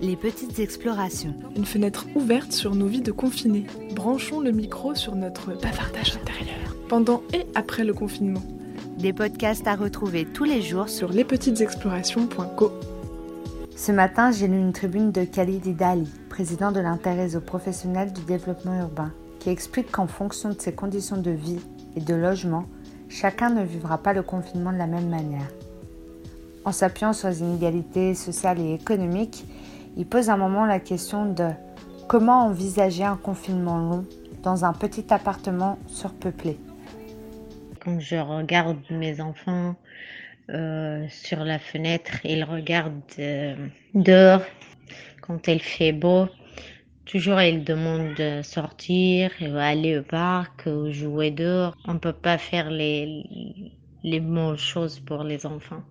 Les petites explorations. Une fenêtre ouverte sur nos vies de confinés. Branchons le micro sur notre bavardage intérieur. Pendant et après le confinement. Des podcasts à retrouver tous les jours sur lespetitesexplorations.co. Ce matin, j'ai lu une tribune de Khalid Idali, président de l'intérêt aux professionnels du développement urbain, qui explique qu'en fonction de ses conditions de vie et de logement, chacun ne vivra pas le confinement de la même manière. En s'appuyant sur les inégalités sociales et économiques, il pose un moment la question de comment envisager un confinement long dans un petit appartement surpeuplé. Quand je regarde mes enfants euh, sur la fenêtre, ils regardent euh, dehors quand il fait beau. Toujours, ils demandent de sortir, aller au parc, jouer dehors. On ne peut pas faire les, les bonnes choses pour les enfants.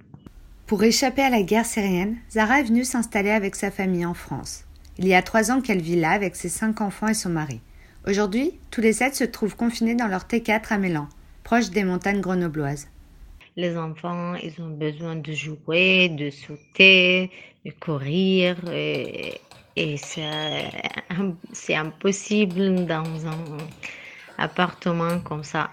Pour échapper à la guerre syrienne, Zara est venue s'installer avec sa famille en France. Il y a trois ans qu'elle vit là avec ses cinq enfants et son mari. Aujourd'hui, tous les sept se trouvent confinés dans leur T4 à Mélan, proche des montagnes grenobloises. Les enfants, ils ont besoin de jouer, de sauter, de courir, et, et c'est impossible dans un appartement comme ça.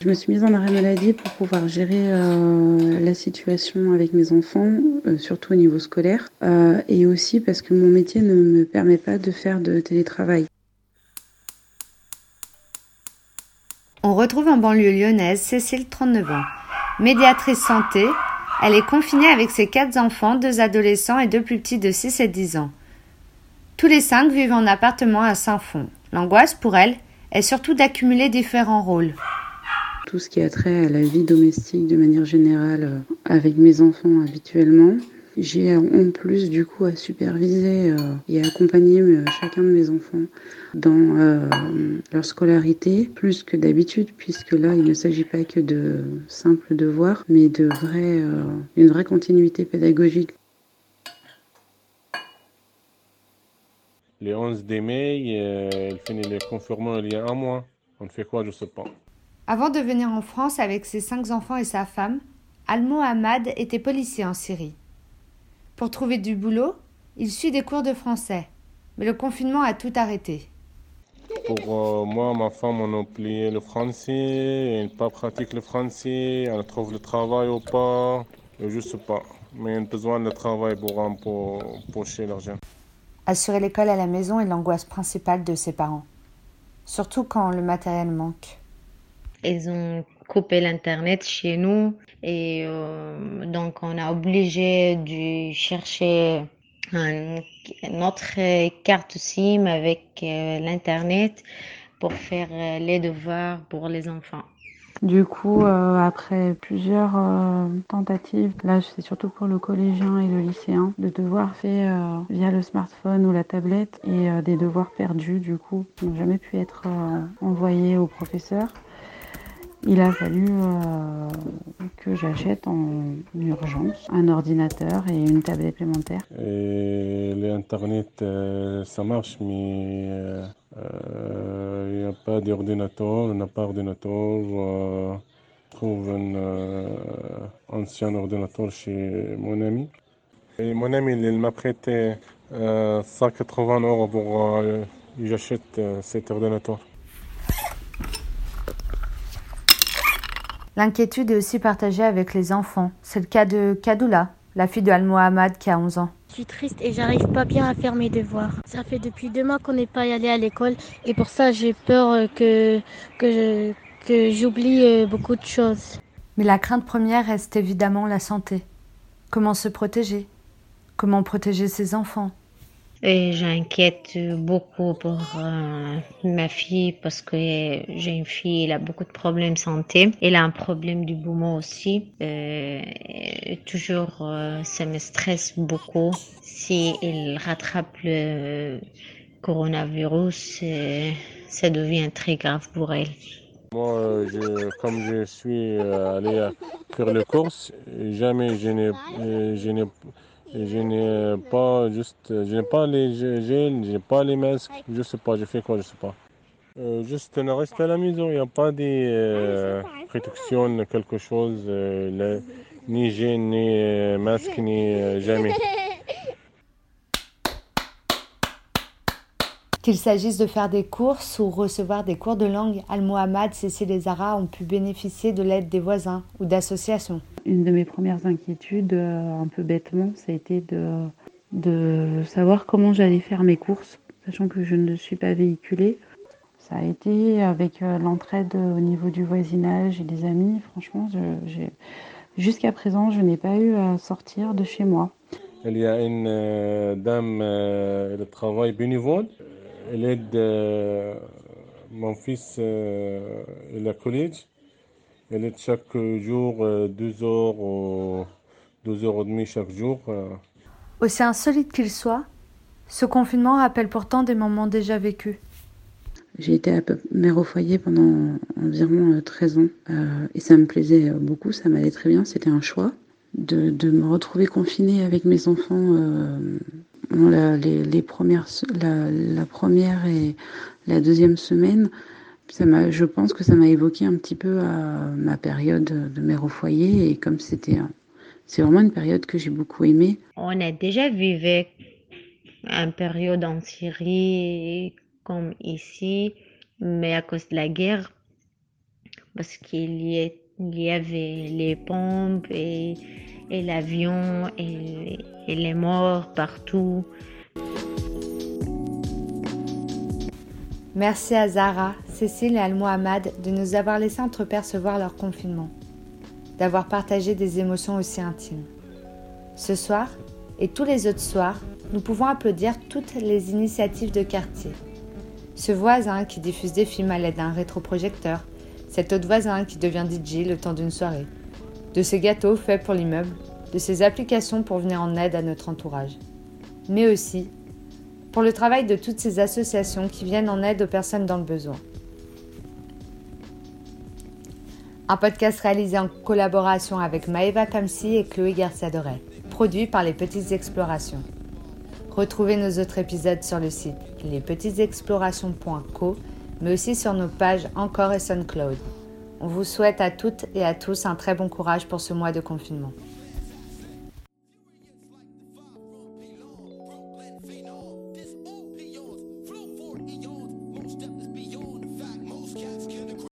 Je me suis mise en arrêt maladie pour pouvoir gérer euh, la situation avec mes enfants, euh, surtout au niveau scolaire, euh, et aussi parce que mon métier ne me permet pas de faire de télétravail. On retrouve en banlieue lyonnaise Cécile, 39 ans. Médiatrice santé, elle est confinée avec ses quatre enfants, deux adolescents et deux plus petits de 6 et 10 ans. Tous les cinq vivent en appartement à Saint-Fond. L'angoisse pour elle est surtout d'accumuler différents rôles tout ce qui a trait à la vie domestique de manière générale euh, avec mes enfants habituellement. J'ai en plus du coup à superviser euh, et accompagner euh, chacun de mes enfants dans leur scolarité plus que d'habitude puisque là il ne s'agit pas que de simples devoirs mais de vrai, une vraie continuité pédagogique. Le 11 mai, il finit les confinements il y a un mois. On fait quoi, je ne sais pas. Avant de venir en France avec ses cinq enfants et sa femme, Al-Mohammad était policier en Syrie. Pour trouver du boulot, il suit des cours de français, mais le confinement a tout arrêté. Pour euh, moi, ma femme, on a oublié le français, elle pas pratique le français, elle trouve le travail ou pas, je ne sais pas. Mais elle a besoin de travail pour, pour pocher l'argent. Assurer l'école à la maison est l'angoisse principale de ses parents, surtout quand le matériel manque. Ils ont coupé l'internet chez nous et euh, donc on a obligé de chercher notre carte SIM avec euh, l'internet pour faire euh, les devoirs pour les enfants. Du coup, après plusieurs tentatives, là c'est surtout pour le collégien et le lycéen, de devoirs faits via le smartphone ou la tablette et des devoirs perdus du coup qui n'ont jamais pu être envoyés au professeur il a fallu euh, que j'achète en urgence un ordinateur et une tablette supplémentaire. Et l'Internet, euh, ça marche, mais euh, il n'y a pas d'ordinateur, on n'a pas d'ordinateur. on trouve un ancien ordinateur chez mon ami. Et mon ami, il m'a prêté 180 euros pour que j'achète cet ordinateur. L'inquiétude est aussi partagée avec les enfants. C'est le cas de Kadoula, la fille de Al-Mohammad qui a 11 ans. Je suis triste et j'arrive pas bien à faire mes devoirs. Ça fait depuis deux mois qu'on n'est pas allé à l'école et pour ça j'ai peur que, que, que j'oublie euh, beaucoup de choses. Mais la crainte première reste évidemment la santé. Comment se protéger? Comment protéger ses enfants? Et j'inquiète beaucoup pour euh, ma fille parce que j'ai une fille, elle a beaucoup de problèmes de santé. Elle a un problème du poumon aussi. Euh, toujours, euh, ça me stresse beaucoup. Si elle rattrape le coronavirus, ça devient très grave pour elle. Moi, comme je suis allé faire les courses, jamais je n'ai je n'ai pas juste, je n'ai pas les gels, je n'ai pas les masques, je sais pas, je fais quoi, je sais pas. Euh, juste on reste à la maison, il n'y a pas de euh, protection, quelque chose, euh, là, ni gêne, ni euh, masque, ni euh, jamais. Qu'il s'agisse de faire des courses ou recevoir des cours de langue, Al-Mohamed, Cécile et Zara ont pu bénéficier de l'aide des voisins ou d'associations. Une de mes premières inquiétudes, euh, un peu bêtement, ça a été de, de savoir comment j'allais faire mes courses, sachant que je ne suis pas véhiculée. Ça a été avec euh, l'entraide au niveau du voisinage et des amis. Franchement, jusqu'à présent, je n'ai pas eu à sortir de chez moi. Il y a une euh, dame, euh, elle travaille bénévole. Elle aide euh, mon fils euh, à la collège. Elle aide chaque jour euh, deux heures ou deux heures et demie chaque jour. euh. Aussi insolite qu'il soit, ce confinement rappelle pourtant des moments déjà vécus. J'ai été à peu- mère au foyer pendant environ euh, 13 ans euh, et ça me plaisait euh, beaucoup, ça m'allait très bien, c'était un choix. De, de me retrouver confinée avec mes enfants euh, la, les, premières, la, première et la deuxième semaine, ça je pense que ça m'a évoqué un petit peu à ma période de mère au foyer et comme c'était, c'est vraiment une période que j'ai beaucoup aimée. On a déjà vécu une période en Syrie comme ici, mais à cause de la guerre, parce qu'il y, y avait les bombes et, et l'avion et, les morts partout. Merci à Zara, Cécile et Al-Mohamed de nous avoir laissé entrepercevoir leur confinement, d'avoir partagé des émotions aussi intimes. Ce soir, et tous les autres soirs, nous pouvons applaudir toutes les initiatives de quartier. Ce voisin qui diffuse des films à l'aide d'un rétroprojecteur, cet autre voisin qui devient DJ le temps d'une soirée, de ces gâteaux faits pour l'immeuble, de ces applications pour venir en aide à notre entourage. Mais aussi pour le travail de toutes ces associations qui viennent en aide aux personnes dans le besoin. Un podcast réalisé en collaboration avec Maeva Kamsi et Chloé Garcia Doré, produit par Les Petites Explorations. Retrouvez nos autres épisodes sur le site lespetitesexplorations.co, mais aussi sur nos pages Encore et SoundCloud. On vous souhaite à toutes et à tous un très bon courage pour ce mois de confinement.